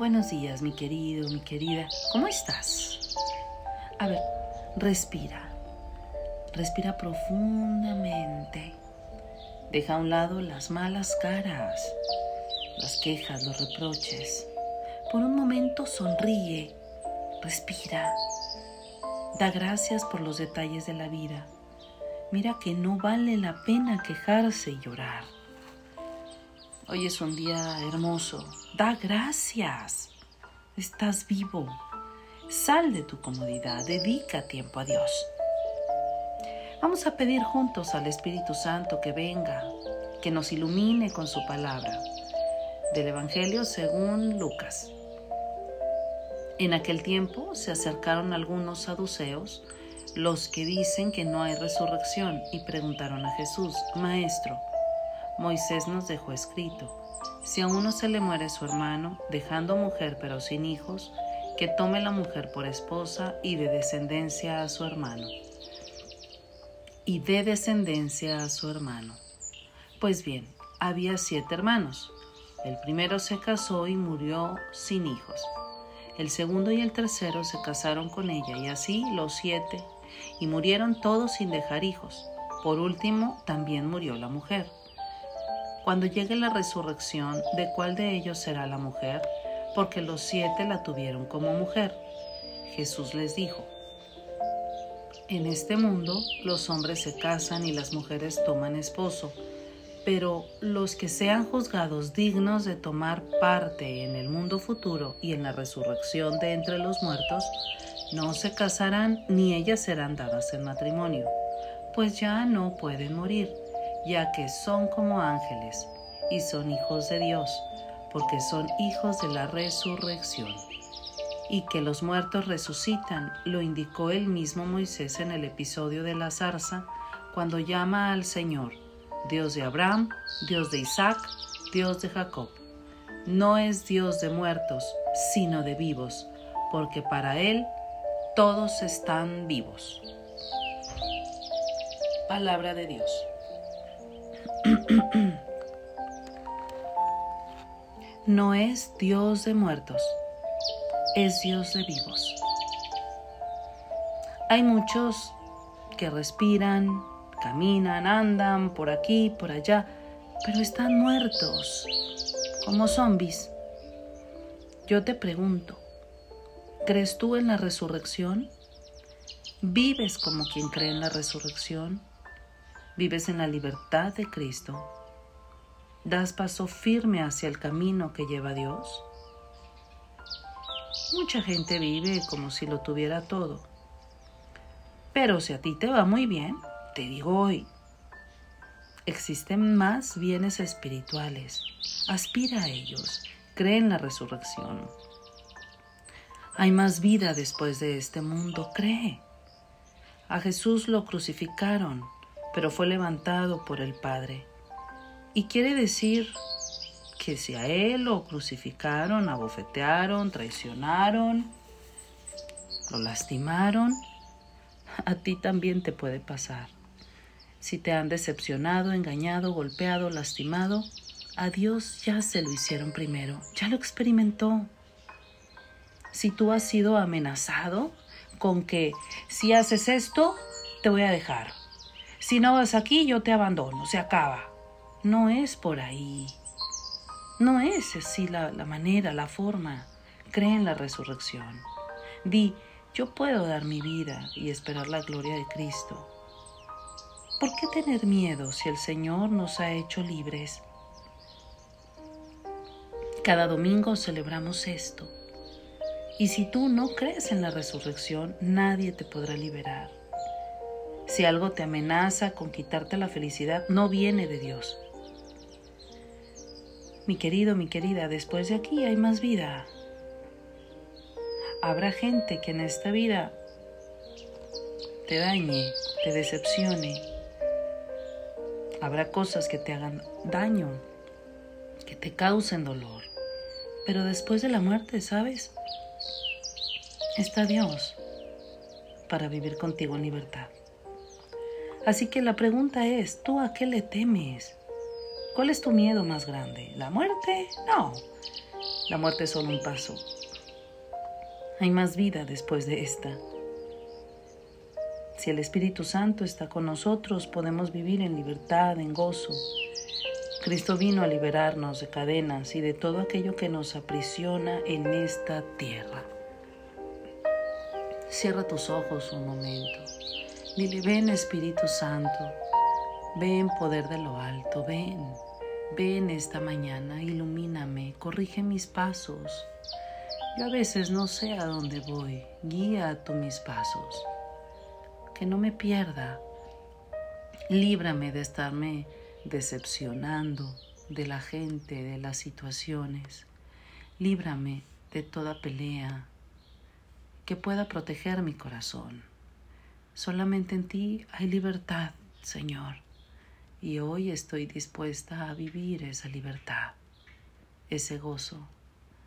Buenos días, mi querido, mi querida. ¿Cómo estás? A ver, respira. Respira profundamente. Deja a un lado las malas caras, las quejas, los reproches. Por un momento sonríe. Respira. Da gracias por los detalles de la vida. Mira que no vale la pena quejarse y llorar. Hoy es un día hermoso. Da gracias. Estás vivo. Sal de tu comodidad. Dedica tiempo a Dios. Vamos a pedir juntos al Espíritu Santo que venga, que nos ilumine con su palabra. Del Evangelio según Lucas. En aquel tiempo se acercaron algunos saduceos, los que dicen que no hay resurrección, y preguntaron a Jesús, Maestro, Moisés nos dejó escrito, si a uno se le muere su hermano, dejando mujer pero sin hijos, que tome la mujer por esposa y de descendencia a su hermano. Y de descendencia a su hermano. Pues bien, había siete hermanos. El primero se casó y murió sin hijos. El segundo y el tercero se casaron con ella y así los siete, y murieron todos sin dejar hijos. Por último, también murió la mujer. Cuando llegue la resurrección, ¿de cuál de ellos será la mujer? Porque los siete la tuvieron como mujer. Jesús les dijo, en este mundo los hombres se casan y las mujeres toman esposo, pero los que sean juzgados dignos de tomar parte en el mundo futuro y en la resurrección de entre los muertos, no se casarán ni ellas serán dadas en matrimonio, pues ya no pueden morir ya que son como ángeles y son hijos de Dios, porque son hijos de la resurrección. Y que los muertos resucitan, lo indicó el mismo Moisés en el episodio de la zarza, cuando llama al Señor, Dios de Abraham, Dios de Isaac, Dios de Jacob. No es Dios de muertos, sino de vivos, porque para Él todos están vivos. Palabra de Dios. No es Dios de muertos, es Dios de vivos. Hay muchos que respiran, caminan, andan por aquí, por allá, pero están muertos, como zombies. Yo te pregunto, ¿crees tú en la resurrección? ¿Vives como quien cree en la resurrección? vives en la libertad de Cristo, das paso firme hacia el camino que lleva Dios. Mucha gente vive como si lo tuviera todo. Pero si a ti te va muy bien, te digo hoy, existen más bienes espirituales. Aspira a ellos, cree en la resurrección. Hay más vida después de este mundo, cree. A Jesús lo crucificaron pero fue levantado por el Padre. Y quiere decir que si a él lo crucificaron, abofetearon, traicionaron, lo lastimaron, a ti también te puede pasar. Si te han decepcionado, engañado, golpeado, lastimado, a Dios ya se lo hicieron primero, ya lo experimentó. Si tú has sido amenazado con que si haces esto, te voy a dejar, si no vas aquí, yo te abandono, se acaba. No es por ahí. No es así la, manera, la forma. Cree en la resurrección. Di, yo puedo dar mi vida y esperar la gloria de Cristo. ¿Por qué tener miedo si el Señor nos ha hecho libres? Cada domingo celebramos esto. Y si tú no crees en la resurrección, nadie te podrá liberar. Si algo te amenaza con quitarte la felicidad, no viene de Dios. Mi querido, mi querida, después de aquí hay más vida. Habrá gente que en esta vida te dañe, te decepcione. Habrá cosas que te hagan daño, que te causen dolor. Pero después de la muerte, ¿sabes? Está Dios para vivir contigo en libertad. Así que la pregunta es, ¿tú a qué le temes? ¿Cuál es tu miedo más grande? ¿La muerte? No. La muerte es solo un paso. Hay más vida después de esta. Si el Espíritu Santo está con nosotros, podemos vivir en libertad, en gozo. Cristo vino a liberarnos de cadenas y de todo aquello que nos aprisiona en esta tierra. Cierra tus ojos un momento. Dile, ven Espíritu Santo, ven poder de lo alto, ven, ven esta mañana, ilumíname, corrige mis pasos. Yo a veces no sé a dónde voy, guía tú mis pasos que no me pierda. Líbrame de estarme decepcionando de la gente, de las situaciones. Líbrame de toda pelea que pueda proteger mi corazón. Solamente en ti hay libertad, Señor, y hoy estoy dispuesta a vivir esa libertad, ese gozo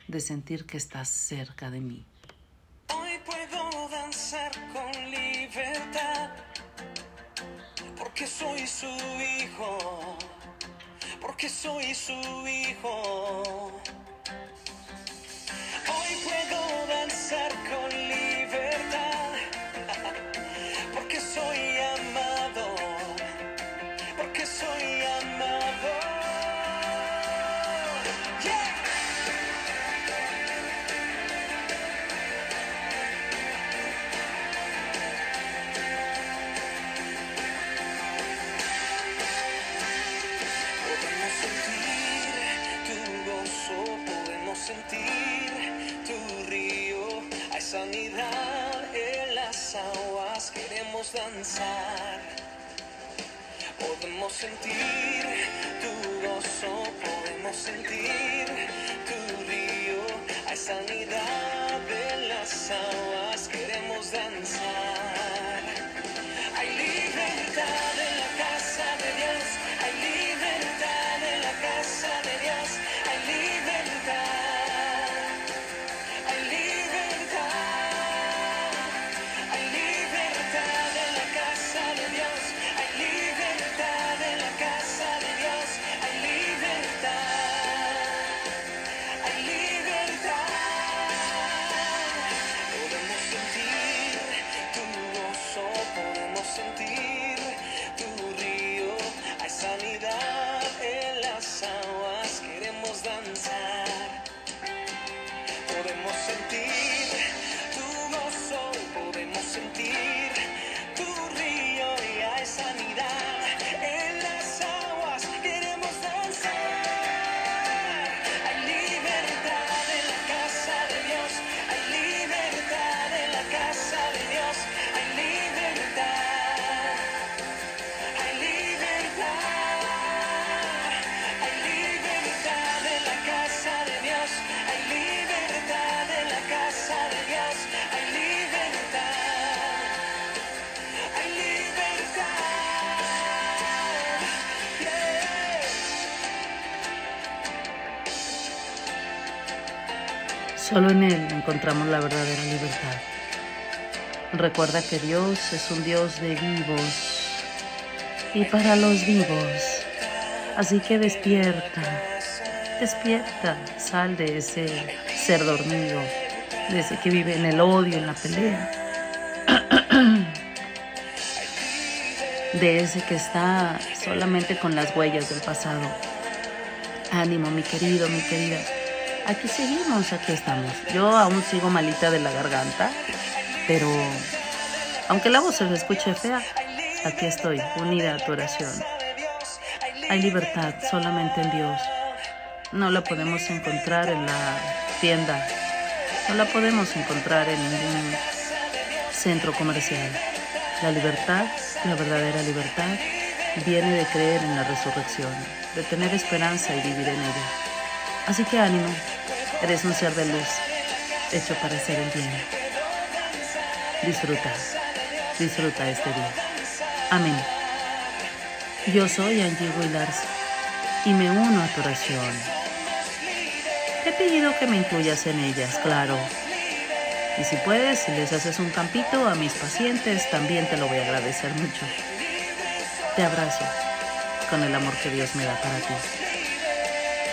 de sentir que estás cerca de mí. Hoy puedo danzar con libertad, porque soy su hijo, porque soy su hijo. Podemos sentir tu gozo, podemos sentir tu río. Hay sanidad Solo en Él encontramos la verdadera libertad. Recuerda que Dios es un Dios de vivos y para los vivos. Así que despierta, despierta, sal de ese ser dormido, de ese que vive en el odio, en la pelea, de ese que está solamente con las huellas del pasado. Ánimo, mi querido, mi querida. Aquí seguimos, aquí estamos. Yo aún sigo malita de la garganta, pero aunque la voz se me escuche fea, aquí estoy, unida a tu oración. Hay libertad solamente en Dios. No la podemos encontrar en la tienda. No la podemos encontrar en ningún centro comercial. La libertad, la verdadera libertad, viene de creer en la resurrección, de tener esperanza y vivir en ella. Así que ánimo, eres un ser de luz, hecho para hacer el bien. Disfruta, disfruta este día. Amén. Yo soy Angie Willars y me uno a tu oración. Te he pedido que me incluyas en ellas, claro. Y si puedes, si les haces un campito a mis pacientes, también te lo voy a agradecer mucho. Te abrazo con el amor que Dios me da para ti.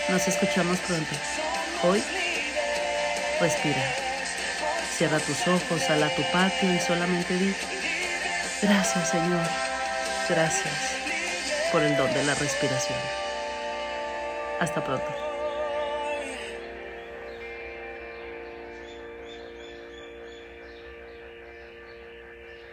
Nos escuchamos pronto. Hoy, respira. Cierra tus ojos, sal a tu patio y solamente di, gracias Señor, gracias por el don de la respiración. Hasta pronto.